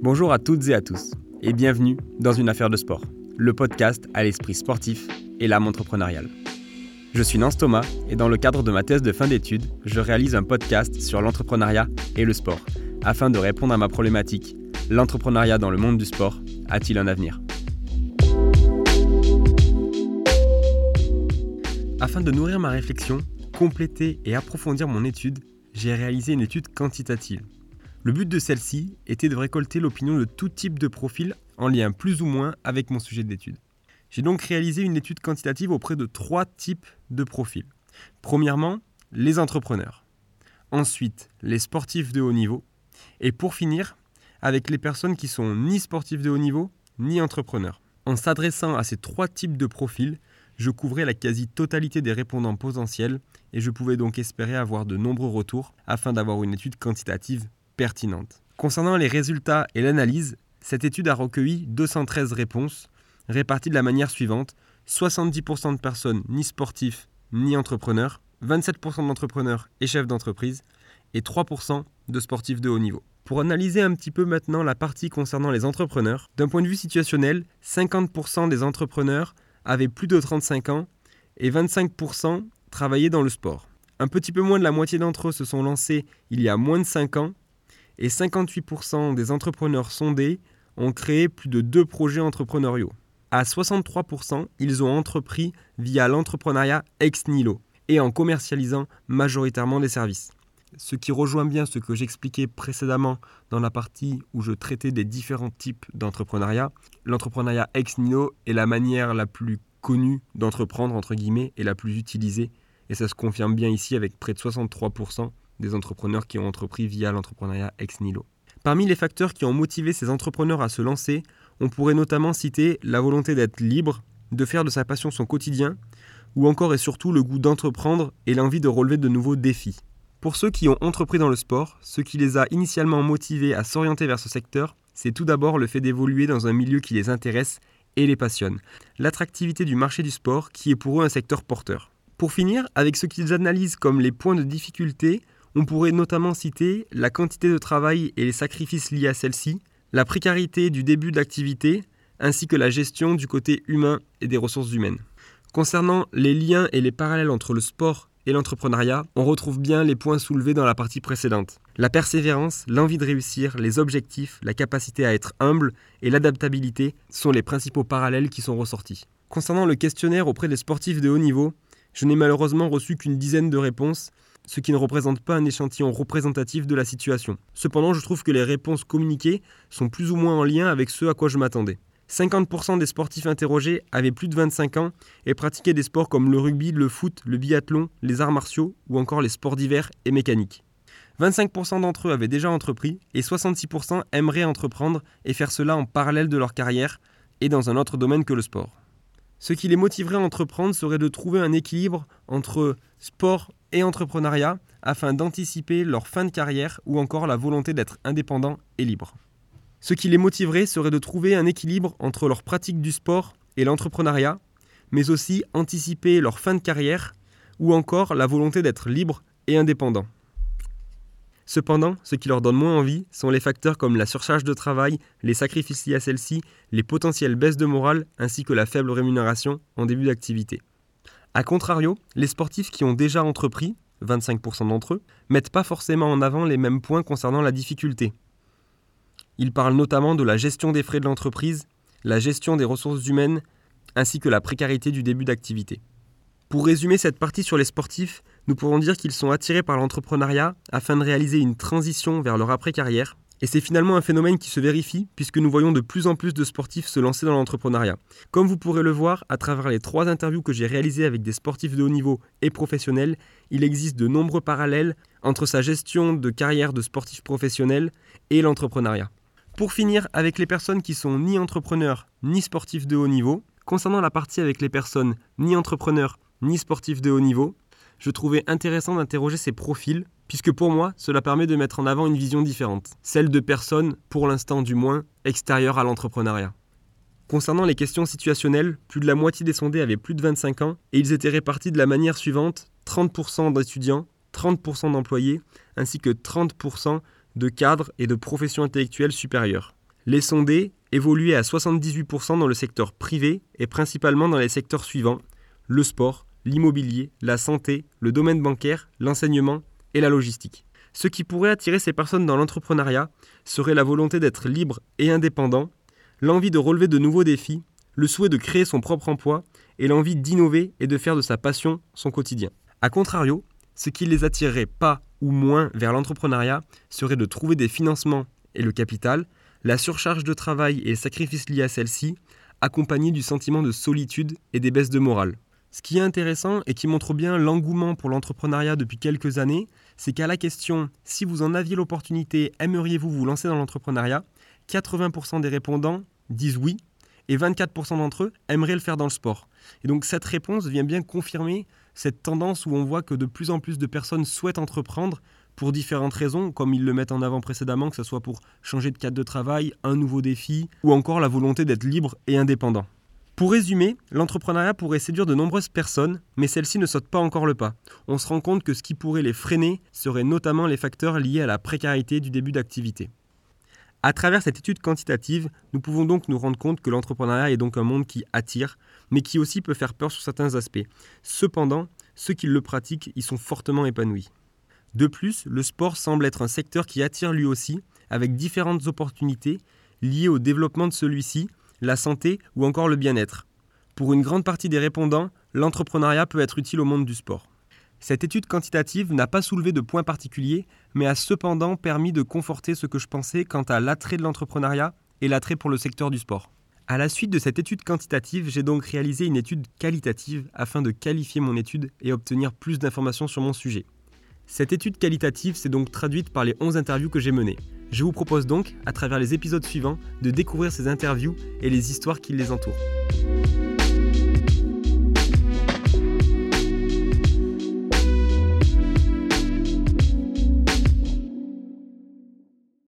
Bonjour à toutes et à tous, et bienvenue dans Une affaire de sport, le podcast à l'esprit sportif et l'âme entrepreneuriale. Je suis Nance Thomas, et dans le cadre de ma thèse de fin d'études, je réalise un podcast sur l'entrepreneuriat et le sport, afin de répondre à ma problématique l'entrepreneuriat dans le monde du sport a-t-il un avenir? Afin de nourrir ma réflexion, compléter et approfondir mon étude, j'ai réalisé une étude quantitative. Le but de celle-ci était de récolter l'opinion de tout type de profil en lien plus ou moins avec mon sujet d'étude. J'ai donc réalisé une étude quantitative auprès de trois types de profils. Premièrement, les entrepreneurs. Ensuite, les sportifs de haut niveau. Et pour finir, avec les personnes qui sont ni sportifs de haut niveau, ni entrepreneurs. En s'adressant à ces trois types de profils, je couvrais la quasi-totalité des répondants potentiels et je pouvais donc espérer avoir de nombreux retours afin d'avoir une étude quantitative Concernant les résultats et l'analyse, cette étude a recueilli 213 réponses réparties de la manière suivante 70% de personnes ni sportifs ni entrepreneurs, 27% d'entrepreneurs et chefs d'entreprise et 3% de sportifs de haut niveau. Pour analyser un petit peu maintenant la partie concernant les entrepreneurs, d'un point de vue situationnel, 50% des entrepreneurs avaient plus de 35 ans et 25% travaillaient dans le sport. Un petit peu moins de la moitié d'entre eux se sont lancés il y a moins de 5 ans et 58% des entrepreneurs sondés ont créé plus de deux projets entrepreneuriaux. À 63%, ils ont entrepris via l'entrepreneuriat ex nihilo et en commercialisant majoritairement des services. Ce qui rejoint bien ce que j'expliquais précédemment dans la partie où je traitais des différents types d'entrepreneuriat. L'entrepreneuriat ex nihilo est la manière la plus connue d'entreprendre, entre guillemets, et la plus utilisée. Et ça se confirme bien ici avec près de 63% des entrepreneurs qui ont entrepris via l'entrepreneuriat ex nihilo. Parmi les facteurs qui ont motivé ces entrepreneurs à se lancer, on pourrait notamment citer la volonté d'être libre, de faire de sa passion son quotidien, ou encore et surtout le goût d'entreprendre et l'envie de relever de nouveaux défis. Pour ceux qui ont entrepris dans le sport, ce qui les a initialement motivés à s'orienter vers ce secteur, c'est tout d'abord le fait d'évoluer dans un milieu qui les intéresse et les passionne, l'attractivité du marché du sport qui est pour eux un secteur porteur. Pour finir, avec ce qu'ils analysent comme les points de difficulté, on pourrait notamment citer la quantité de travail et les sacrifices liés à celle-ci, la précarité du début d'activité, ainsi que la gestion du côté humain et des ressources humaines. Concernant les liens et les parallèles entre le sport et l'entrepreneuriat, on retrouve bien les points soulevés dans la partie précédente. La persévérance, l'envie de réussir, les objectifs, la capacité à être humble et l'adaptabilité sont les principaux parallèles qui sont ressortis. Concernant le questionnaire auprès des sportifs de haut niveau, je n'ai malheureusement reçu qu'une dizaine de réponses, ce qui ne représente pas un échantillon représentatif de la situation. Cependant, je trouve que les réponses communiquées sont plus ou moins en lien avec ce à quoi je m'attendais. 50% des sportifs interrogés avaient plus de 25 ans et pratiquaient des sports comme le rugby, le foot, le biathlon, les arts martiaux ou encore les sports d'hiver et mécaniques. 25% d'entre eux avaient déjà entrepris et 66% aimeraient entreprendre et faire cela en parallèle de leur carrière et dans un autre domaine que le sport. Ce qui les motiverait à entreprendre serait de trouver un équilibre entre sport et entrepreneuriat afin d'anticiper leur fin de carrière ou encore la volonté d'être indépendant et libre. Ce qui les motiverait serait de trouver un équilibre entre leur pratique du sport et l'entrepreneuriat, mais aussi anticiper leur fin de carrière ou encore la volonté d'être libre et indépendant. Cependant, ce qui leur donne moins envie sont les facteurs comme la surcharge de travail, les sacrifices liés à celle-ci, les potentielles baisses de morale ainsi que la faible rémunération en début d'activité. A contrario, les sportifs qui ont déjà entrepris, 25% d'entre eux, mettent pas forcément en avant les mêmes points concernant la difficulté. Ils parlent notamment de la gestion des frais de l'entreprise, la gestion des ressources humaines, ainsi que la précarité du début d'activité. Pour résumer cette partie sur les sportifs, nous pourrons dire qu'ils sont attirés par l'entrepreneuriat afin de réaliser une transition vers leur après-carrière. Et c'est finalement un phénomène qui se vérifie puisque nous voyons de plus en plus de sportifs se lancer dans l'entrepreneuriat. Comme vous pourrez le voir à travers les trois interviews que j'ai réalisées avec des sportifs de haut niveau et professionnels, il existe de nombreux parallèles entre sa gestion de carrière de sportif professionnel et l'entrepreneuriat. Pour finir, avec les personnes qui sont ni entrepreneurs ni sportifs de haut niveau, concernant la partie avec les personnes ni entrepreneurs ni sportif de haut niveau, je trouvais intéressant d'interroger ces profils, puisque pour moi, cela permet de mettre en avant une vision différente, celle de personnes, pour l'instant du moins, extérieures à l'entrepreneuriat. Concernant les questions situationnelles, plus de la moitié des sondés avaient plus de 25 ans, et ils étaient répartis de la manière suivante 30% d'étudiants, 30% d'employés, ainsi que 30% de cadres et de professions intellectuelles supérieures. Les sondés évoluaient à 78% dans le secteur privé et principalement dans les secteurs suivants le sport, l'immobilier, la santé, le domaine bancaire, l'enseignement et la logistique. Ce qui pourrait attirer ces personnes dans l'entrepreneuriat serait la volonté d'être libre et indépendant, l'envie de relever de nouveaux défis, le souhait de créer son propre emploi et l'envie d'innover et de faire de sa passion son quotidien. A contrario, ce qui les attirerait pas ou moins vers l'entrepreneuriat serait de trouver des financements et le capital, la surcharge de travail et les sacrifices liés à celle-ci, accompagnés du sentiment de solitude et des baisses de morale. Ce qui est intéressant et qui montre bien l'engouement pour l'entrepreneuriat depuis quelques années, c'est qu'à la question si vous en aviez l'opportunité, aimeriez-vous vous lancer dans l'entrepreneuriat? 80% des répondants disent oui et 24% d'entre eux aimeraient le faire dans le sport. Et donc cette réponse vient bien confirmer cette tendance où on voit que de plus en plus de personnes souhaitent entreprendre pour différentes raisons, comme ils le mettent en avant précédemment, que ce soit pour changer de cadre de travail, un nouveau défi, ou encore la volonté d'être libre et indépendant. Pour résumer, l'entrepreneuriat pourrait séduire de nombreuses personnes, mais celles-ci ne sautent pas encore le pas. On se rend compte que ce qui pourrait les freiner seraient notamment les facteurs liés à la précarité du début d'activité. À travers cette étude quantitative, nous pouvons donc nous rendre compte que l'entrepreneuriat est donc un monde qui attire, mais qui aussi peut faire peur sur certains aspects. Cependant, ceux qui le pratiquent y sont fortement épanouis. De plus, le sport semble être un secteur qui attire lui aussi, avec différentes opportunités liées au développement de celui-ci, la santé ou encore le bien-être. Pour une grande partie des répondants, l'entrepreneuriat peut être utile au monde du sport. Cette étude quantitative n'a pas soulevé de points particuliers, mais a cependant permis de conforter ce que je pensais quant à l'attrait de l'entrepreneuriat et l'attrait pour le secteur du sport. À la suite de cette étude quantitative, j'ai donc réalisé une étude qualitative afin de qualifier mon étude et obtenir plus d'informations sur mon sujet. Cette étude qualitative s'est donc traduite par les 11 interviews que j'ai menées. Je vous propose donc, à travers les épisodes suivants, de découvrir ces interviews et les histoires qui les entourent.